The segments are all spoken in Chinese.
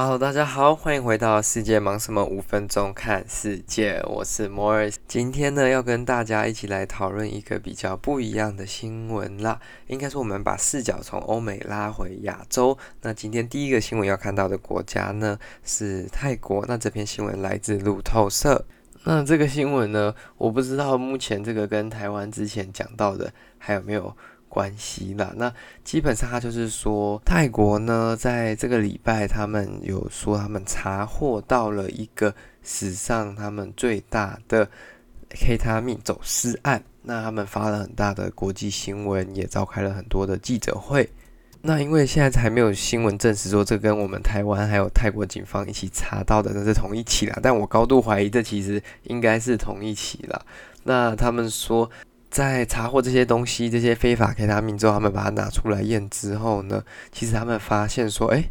好，大家好，欢迎回到世界忙什么？五分钟看世界，我是 Morris。今天呢，要跟大家一起来讨论一个比较不一样的新闻啦。应该说，我们把视角从欧美拉回亚洲。那今天第一个新闻要看到的国家呢，是泰国。那这篇新闻来自路透社。那这个新闻呢，我不知道目前这个跟台湾之前讲到的还有没有关系啦，那基本上他就是说，泰国呢，在这个礼拜，他们有说他们查获到了一个史上他们最大的 K 他命走私案。那他们发了很大的国际新闻，也召开了很多的记者会。那因为现在还没有新闻证实说这跟我们台湾还有泰国警方一起查到的那是同一起啦，但我高度怀疑这其实应该是同一起啦。那他们说。在查获这些东西，这些非法 K 他命之后，他们把它拿出来验之后呢，其实他们发现说，哎，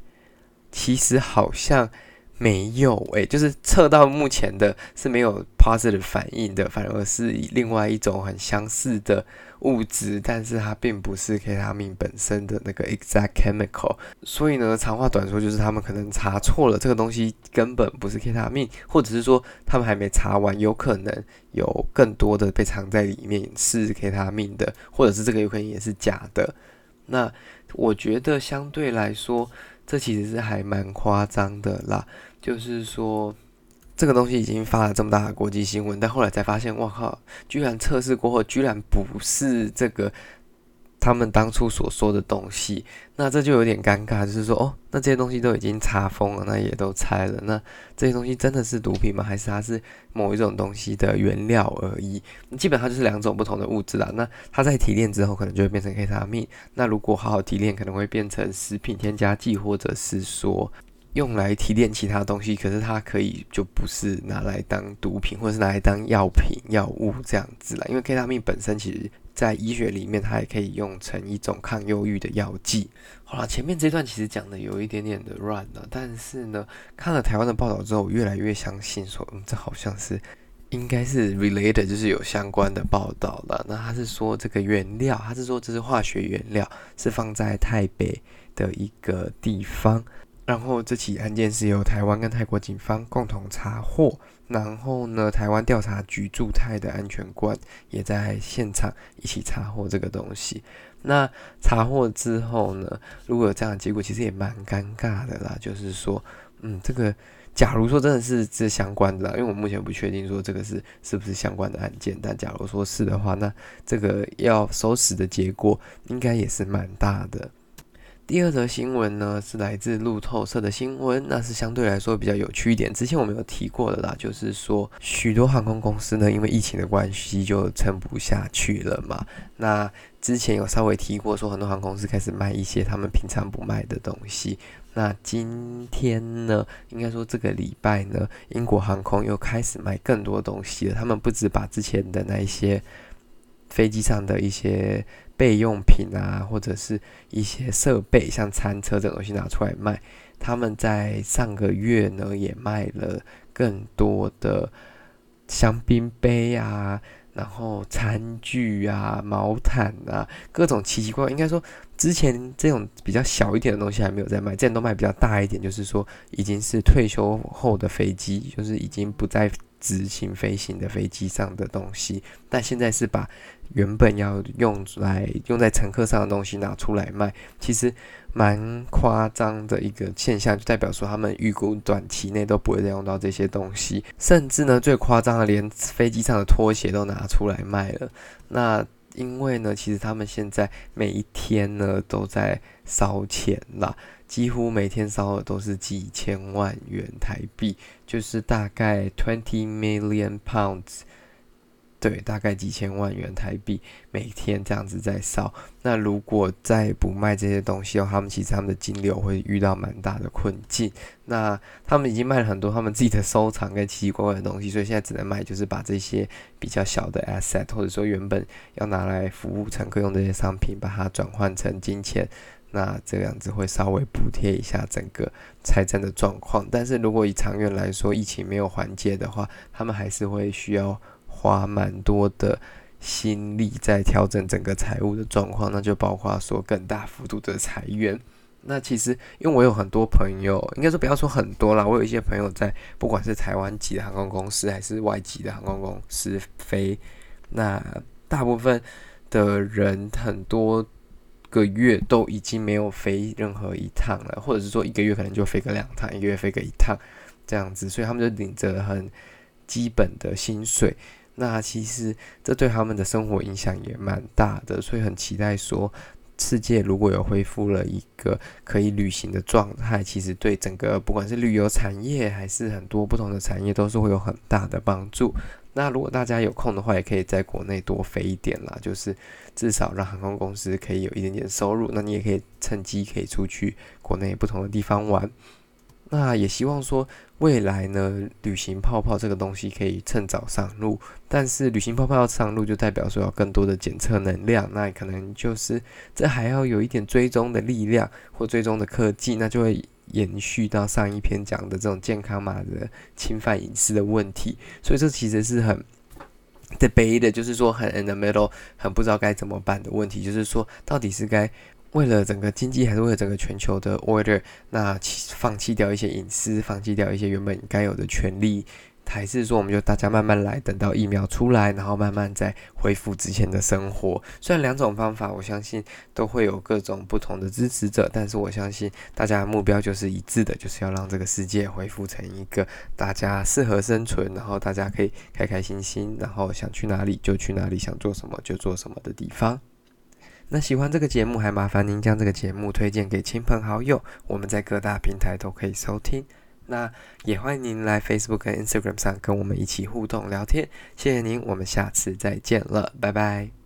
其实好像没有，哎，就是测到目前的是没有 positive 反应的，反而是另外一种很相似的。物质，但是它并不是 K 他命本身的那个 exact chemical，所以呢，长话短说就是他们可能查错了，这个东西根本不是 K 他命，或者是说他们还没查完，有可能有更多的被藏在里面是 K 他命的，或者是这个有可能也是假的。那我觉得相对来说，这其实是还蛮夸张的啦，就是说。这个东西已经发了这么大的国际新闻，但后来才发现，我靠！居然测试过后，居然不是这个他们当初所说的东西，那这就有点尴尬，就是说，哦，那这些东西都已经查封了，那也都拆了，那这些东西真的是毒品吗？还是它是某一种东西的原料而已？基本上就是两种不同的物质啦。那它在提炼之后，可能就会变成 K 他命。那如果好好提炼，可能会变成食品添加剂，或者是说。用来提炼其他东西，可是它可以就不是拿来当毒品，或者是拿来当药品、药物这样子啦。因为 K 他命本身其实在医学里面，它也可以用成一种抗忧郁的药剂。好了，前面这段其实讲的有一点点的乱了，但是呢，看了台湾的报道之后，我越来越相信说，嗯，这好像是应该是 related，就是有相关的报道了。那他是说这个原料，他是说这是化学原料，是放在台北的一个地方。然后这起案件是由台湾跟泰国警方共同查获，然后呢，台湾调查局驻泰的安全官也在现场一起查获这个东西。那查获之后呢，如果有这样的结果，其实也蛮尴尬的啦。就是说，嗯，这个假如说真的是这相关的啦，因为我目前不确定说这个是是不是相关的案件，但假如说是的话，那这个要收拾的结果应该也是蛮大的。第二则新闻呢，是来自路透社的新闻，那是相对来说比较有趣一点。之前我们有提过的啦，就是说许多航空公司呢，因为疫情的关系就撑不下去了嘛。那之前有稍微提过，说很多航空公司开始卖一些他们平常不卖的东西。那今天呢，应该说这个礼拜呢，英国航空又开始卖更多东西了。他们不止把之前的那一些飞机上的一些备用品啊，或者是一些设备，像餐车这种东西拿出来卖。他们在上个月呢，也卖了更多的香槟杯啊，然后餐具啊、毛毯啊，各种奇奇怪怪。应该说，之前这种比较小一点的东西还没有在卖，这样都卖比较大一点，就是说已经是退休后的飞机，就是已经不再。执行飞行的飞机上的东西，但现在是把原本要用来用在乘客上的东西拿出来卖，其实蛮夸张的一个现象，就代表说他们预估短期内都不会再用到这些东西，甚至呢最夸张的，连飞机上的拖鞋都拿出来卖了。那因为呢，其实他们现在每一天呢都在烧钱啦。几乎每天烧的都是几千万元台币，就是大概 twenty million pounds，对，大概几千万元台币，每天这样子在烧。那如果再不卖这些东西的话，他们其实他们的金流会遇到蛮大的困境。那他们已经卖了很多他们自己的收藏跟奇奇怪怪的东西，所以现在只能卖，就是把这些比较小的 asset，或者说原本要拿来服务乘客用这些商品，把它转换成金钱。那这样子会稍微补贴一下整个财政的状况，但是如果以长远来说，疫情没有缓解的话，他们还是会需要花蛮多的心力在调整整个财务的状况，那就包括说更大幅度的裁员。那其实因为我有很多朋友，应该说不要说很多啦，我有一些朋友在不管是台湾籍的航空公司还是外籍的航空公司飞，那大部分的人很多个月都已经没有飞任何一趟了，或者是说一个月可能就飞个两趟，一个月飞个一趟这样子，所以他们就领着很基本的薪水。那其实这对他们的生活影响也蛮大的，所以很期待说，世界如果有恢复了一个可以旅行的状态，其实对整个不管是旅游产业还是很多不同的产业都是会有很大的帮助。那如果大家有空的话，也可以在国内多飞一点啦，就是至少让航空公司可以有一点点收入。那你也可以趁机可以出去国内不同的地方玩。那也希望说未来呢，旅行泡泡这个东西可以趁早上路。但是旅行泡泡要上路，就代表说要更多的检测能量，那可能就是这还要有一点追踪的力量或追踪的科技，那就会。延续到上一篇讲的这种健康码的侵犯隐私的问题，所以这其实是很 debate 的，就是说很 in the middle，很不知道该怎么办的问题，就是说到底是该为了整个经济，还是为了整个全球的 order，那放弃掉一些隐私，放弃掉一些原本该有的权利。还是说，我们就大家慢慢来，等到疫苗出来，然后慢慢再恢复之前的生活。虽然两种方法，我相信都会有各种不同的支持者，但是我相信大家的目标就是一致的，就是要让这个世界恢复成一个大家适合生存，然后大家可以开开心心，然后想去哪里就去哪里，想做什么就做什么的地方。那喜欢这个节目，还麻烦您将这个节目推荐给亲朋好友，我们在各大平台都可以收听。那也欢迎您来 Facebook 跟 Instagram 上跟我们一起互动聊天，谢谢您，我们下次再见了，拜拜。